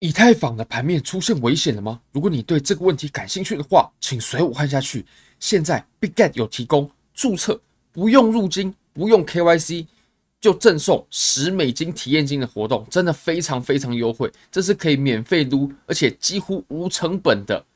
以太坊的盘面出现危险了吗？如果你对这个问题感兴趣的话，请随我看下去。现在 Bitget 有提供注册不用入金、不用 KYC 就赠送十美金体验金的活动，真的非常非常优惠。这是可以免费撸，而且几乎无成本的，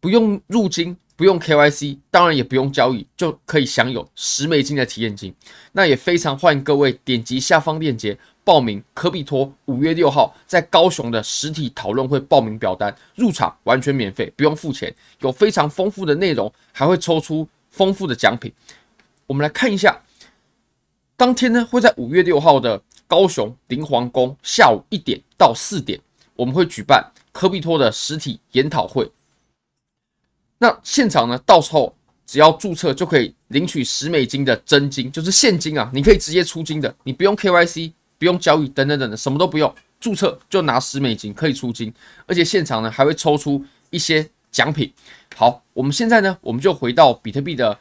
不用入金、不用 KYC，当然也不用交易，就可以享有十美金的体验金。那也非常欢迎各位点击下方链接。报名科比托五月六号在高雄的实体讨论会报名表单，入场完全免费，不用付钱，有非常丰富的内容，还会抽出丰富的奖品。我们来看一下，当天呢会在五月六号的高雄灵皇宫下午一点到四点，我们会举办科比托的实体研讨会。那现场呢，到时候只要注册就可以领取十美金的真金，就是现金啊，你可以直接出金的，你不用 KYC。不用交易，等等等等，什么都不用，注册就拿十美金可以出金，而且现场呢还会抽出一些奖品。好，我们现在呢，我们就回到比特币的，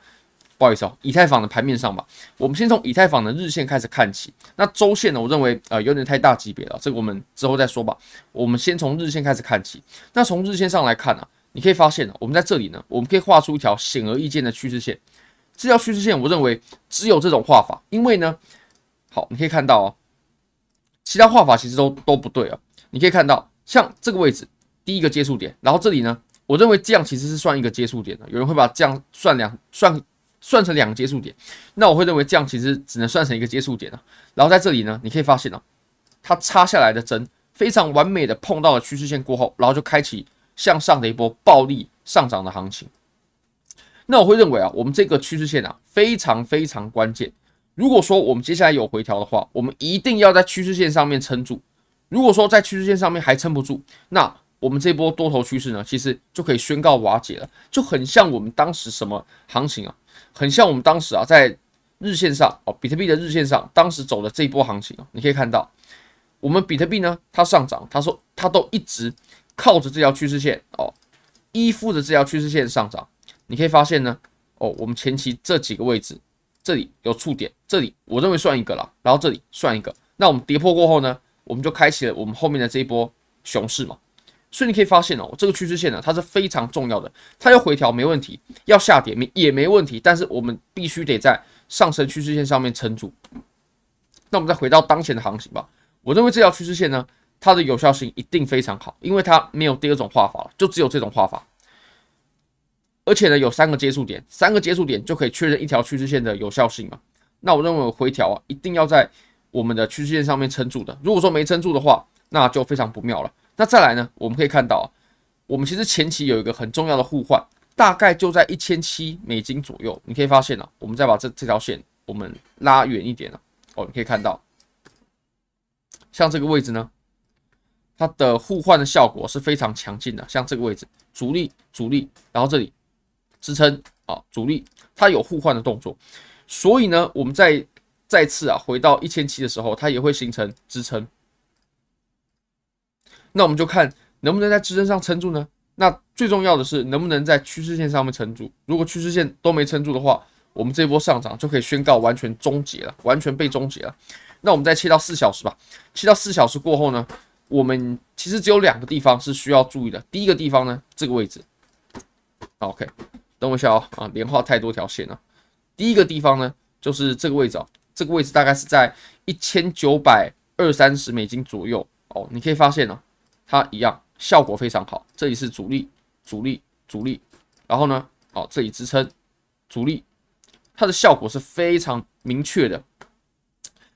不好意思哦，以太坊的盘面上吧。我们先从以太坊的日线开始看起。那周线呢，我认为呃有点太大级别了，这个我们之后再说吧。我们先从日线开始看起。那从日线上来看啊，你可以发现，我们在这里呢，我们可以画出一条显而易见的趋势线。这条趋势线，我认为只有这种画法，因为呢，好，你可以看到哦。其他画法其实都都不对啊！你可以看到，像这个位置第一个接触点，然后这里呢，我认为这样其实是算一个接触点的。有人会把这样算两算算成两个接触点，那我会认为这样其实只能算成一个接触点了。然后在这里呢，你可以发现啊，它插下来的针非常完美的碰到了趋势线过后，然后就开启向上的一波暴力上涨的行情。那我会认为啊，我们这个趋势线啊非常非常关键。如果说我们接下来有回调的话，我们一定要在趋势线上面撑住。如果说在趋势线上面还撑不住，那我们这波多头趋势呢，其实就可以宣告瓦解了。就很像我们当时什么行情啊，很像我们当时啊在日线上哦，比特币的日线上当时走的这一波行情啊，你可以看到，我们比特币呢它上涨，它说它都一直靠着这条趋势线哦，依附着这条趋势线上涨。你可以发现呢，哦，我们前期这几个位置。这里有触点，这里我认为算一个了，然后这里算一个。那我们跌破过后呢，我们就开启了我们后面的这一波熊市嘛。所以你可以发现哦，这个趋势线呢，它是非常重要的。它要回调没问题，要下跌没也没问题，但是我们必须得在上升趋势线上面撑住。那我们再回到当前的行情吧。我认为这条趋势线呢，它的有效性一定非常好，因为它没有第二种画法了，就只有这种画法。而且呢，有三个接触点，三个接触点就可以确认一条趋势线的有效性嘛。那我认为回调啊，一定要在我们的趋势线上面撑住的。如果说没撑住的话，那就非常不妙了。那再来呢，我们可以看到啊，我们其实前期有一个很重要的互换，大概就在一千七美金左右。你可以发现啊，我们再把这这条线我们拉远一点啊，哦，你可以看到，像这个位置呢，它的互换的效果是非常强劲的。像这个位置，阻力、阻力，然后这里。支撑啊，阻力，它有互换的动作，所以呢，我们再再次啊回到一千七的时候，它也会形成支撑。那我们就看能不能在支撑上撑住呢？那最重要的是能不能在趋势线上面撑住。如果趋势线都没撑住的话，我们这波上涨就可以宣告完全终结了，完全被终结了。那我们再切到四小时吧，切到四小时过后呢，我们其实只有两个地方是需要注意的。第一个地方呢，这个位置，OK。等我一下哦，啊，连画太多条线了。第一个地方呢，就是这个位置哦，这个位置大概是在一千九百二三十美金左右哦。你可以发现呢，它一样效果非常好。这里是阻力，阻力，阻力，然后呢，哦，这里支撑，阻力，它的效果是非常明确的。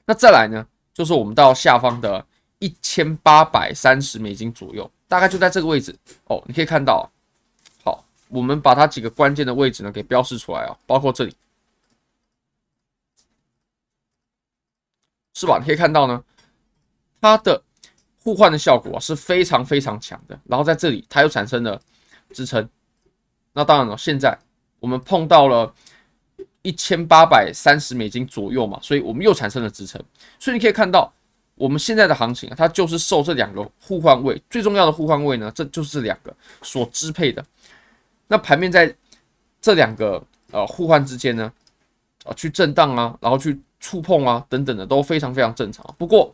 那再来呢，就是我们到下方的一千八百三十美金左右，大概就在这个位置哦。你可以看到。好我们把它几个关键的位置呢给标示出来啊，包括这里，是吧？你可以看到呢，它的互换的效果是非常非常强的。然后在这里，它又产生了支撑。那当然了，现在我们碰到了一千八百三十美金左右嘛，所以我们又产生了支撑。所以你可以看到，我们现在的行情啊，它就是受这两个互换位最重要的互换位呢，这就是两个所支配的。那盘面在这两个呃互换之间呢，啊去震荡啊，然后去触碰啊等等的都非常非常正常。不过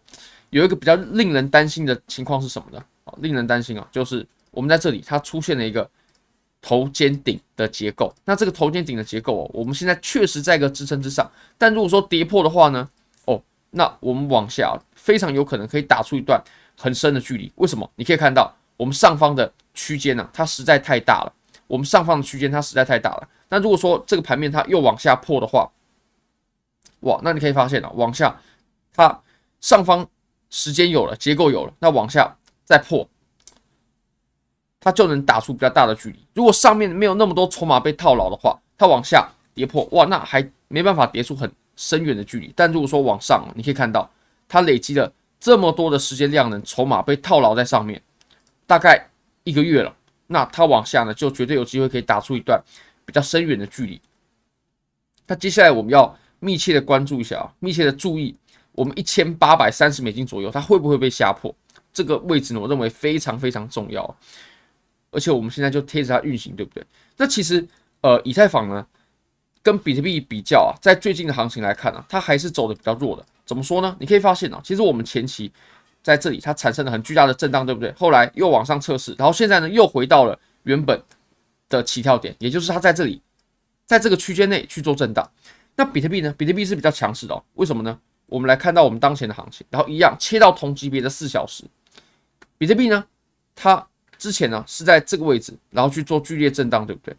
有一个比较令人担心的情况是什么呢？啊，令人担心啊，就是我们在这里它出现了一个头肩顶的结构。那这个头肩顶的结构哦，我们现在确实在一个支撑之上，但如果说跌破的话呢，那我们往下非常有可能可以打出一段很深的距离。为什么？你可以看到我们上方的区间呢，它实在太大了。我们上方的区间它实在太大了。那如果说这个盘面它又往下破的话，哇，那你可以发现了，往下它上方时间有了，结构有了，那往下再破，它就能打出比较大的距离。如果上面没有那么多筹码被套牢的话，它往下跌破，哇，那还没办法跌出很深远的距离。但如果说往上，你可以看到它累积了这么多的时间量能，筹码被套牢在上面，大概一个月了。那它往下呢，就绝对有机会可以打出一段比较深远的距离。那接下来我们要密切的关注一下啊，密切的注意，我们一千八百三十美金左右，它会不会被吓破？这个位置呢，我认为非常非常重要。而且我们现在就贴着它运行，对不对？那其实呃，以太坊呢，跟比特币比较啊，在最近的行情来看啊，它还是走的比较弱的。怎么说呢？你可以发现啊，其实我们前期。在这里，它产生了很巨大的震荡，对不对？后来又往上测试，然后现在呢，又回到了原本的起跳点，也就是它在这里，在这个区间内去做震荡。那比特币呢？比特币是比较强势的哦。为什么呢？我们来看到我们当前的行情，然后一样切到同级别的四小时，比特币呢，它之前呢是在这个位置，然后去做剧烈震荡，对不对？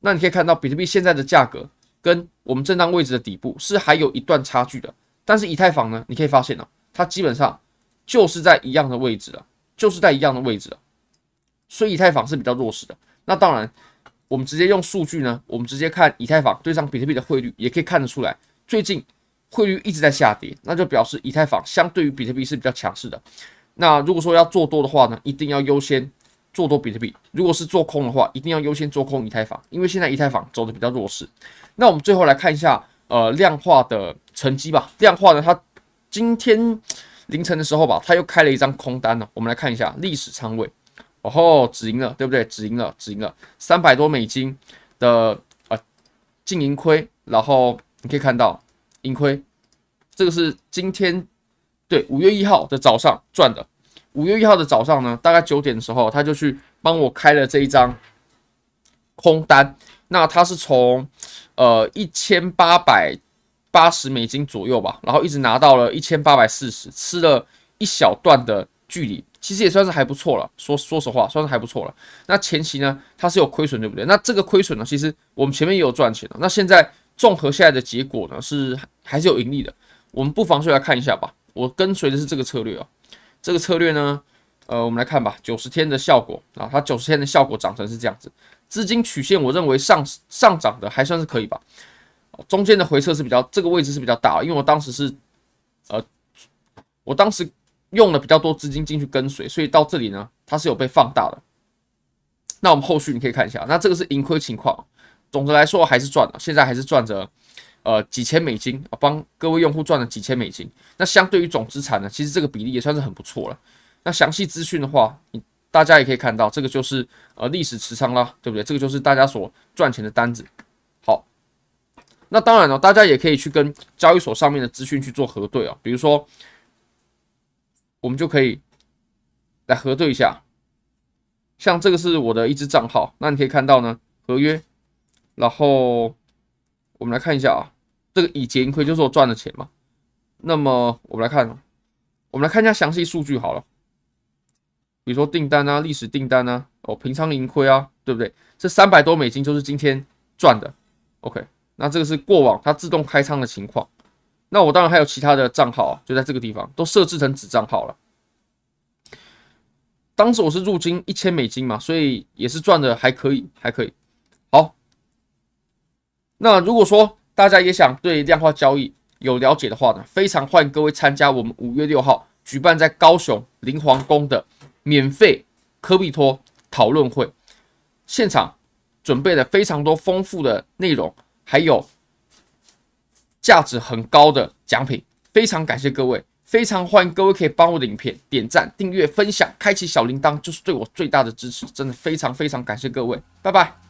那你可以看到比特币现在的价格跟我们震荡位置的底部是还有一段差距的，但是以太坊呢，你可以发现呢，它基本上。就是在一样的位置了，就是在一样的位置了，所以以太坊是比较弱势的。那当然，我们直接用数据呢，我们直接看以太坊对上比特币的汇率，也可以看得出来，最近汇率一直在下跌，那就表示以太坊相对于比特币是比较强势的。那如果说要做多的话呢，一定要优先做多比特币；如果是做空的话，一定要优先做空以太坊，因为现在以太坊走的比较弱势。那我们最后来看一下呃量化的成绩吧。量化呢，它今天。凌晨的时候吧，它又开了一张空单呢。我们来看一下历史仓位，哦吼，止盈了，对不对？止盈了，止盈了，三百多美金的啊净盈亏。然后你可以看到盈亏，这个是今天对五月一号的早上赚的。五月一号的早上呢，大概九点的时候，他就去帮我开了这一张空单。那他是从呃一千八百。八十美金左右吧，然后一直拿到了一千八百四十，吃了一小段的距离，其实也算是还不错了。说说实话，算是还不错了。那前期呢，它是有亏损，对不对？那这个亏损呢，其实我们前面也有赚钱的。那现在综合下来的结果呢，是还是有盈利的。我们不妨就来看一下吧。我跟随的是这个策略啊，这个策略呢，呃，我们来看吧，九十天的效果啊，它九十天的效果长成是这样子，资金曲线我认为上上涨的还算是可以吧。中间的回撤是比较，这个位置是比较大，因为我当时是，呃，我当时用了比较多资金进去跟随，所以到这里呢，它是有被放大的。那我们后续你可以看一下，那这个是盈亏情况，总的来说还是赚了，现在还是赚着，呃，几千美金啊，帮各位用户赚了几千美金。那相对于总资产呢，其实这个比例也算是很不错了。那详细资讯的话，你大家也可以看到，这个就是呃历史持仓啦，对不对？这个就是大家所赚钱的单子。好那当然了，大家也可以去跟交易所上面的资讯去做核对啊。比如说，我们就可以来核对一下，像这个是我的一支账号，那你可以看到呢，合约，然后我们来看一下啊，这个已结盈亏就是我赚的钱嘛。那么我们来看，我们来看一下详细数据好了，比如说订单啊，历史订单啊，哦，平仓盈亏啊，对不对？这三百多美金就是今天赚的，OK。那这个是过往它自动开仓的情况。那我当然还有其他的账号啊，就在这个地方都设置成子账号了。当时我是入金一千美金嘛，所以也是赚的还可以，还可以。好，那如果说大家也想对量化交易有了解的话呢，非常欢迎各位参加我们五月六号举办在高雄灵皇宫的免费科比托讨论会，现场准备了非常多丰富的内容。还有价值很高的奖品，非常感谢各位，非常欢迎各位可以帮我的影片点赞、订阅、分享、开启小铃铛，就是对我最大的支持，真的非常非常感谢各位，拜拜。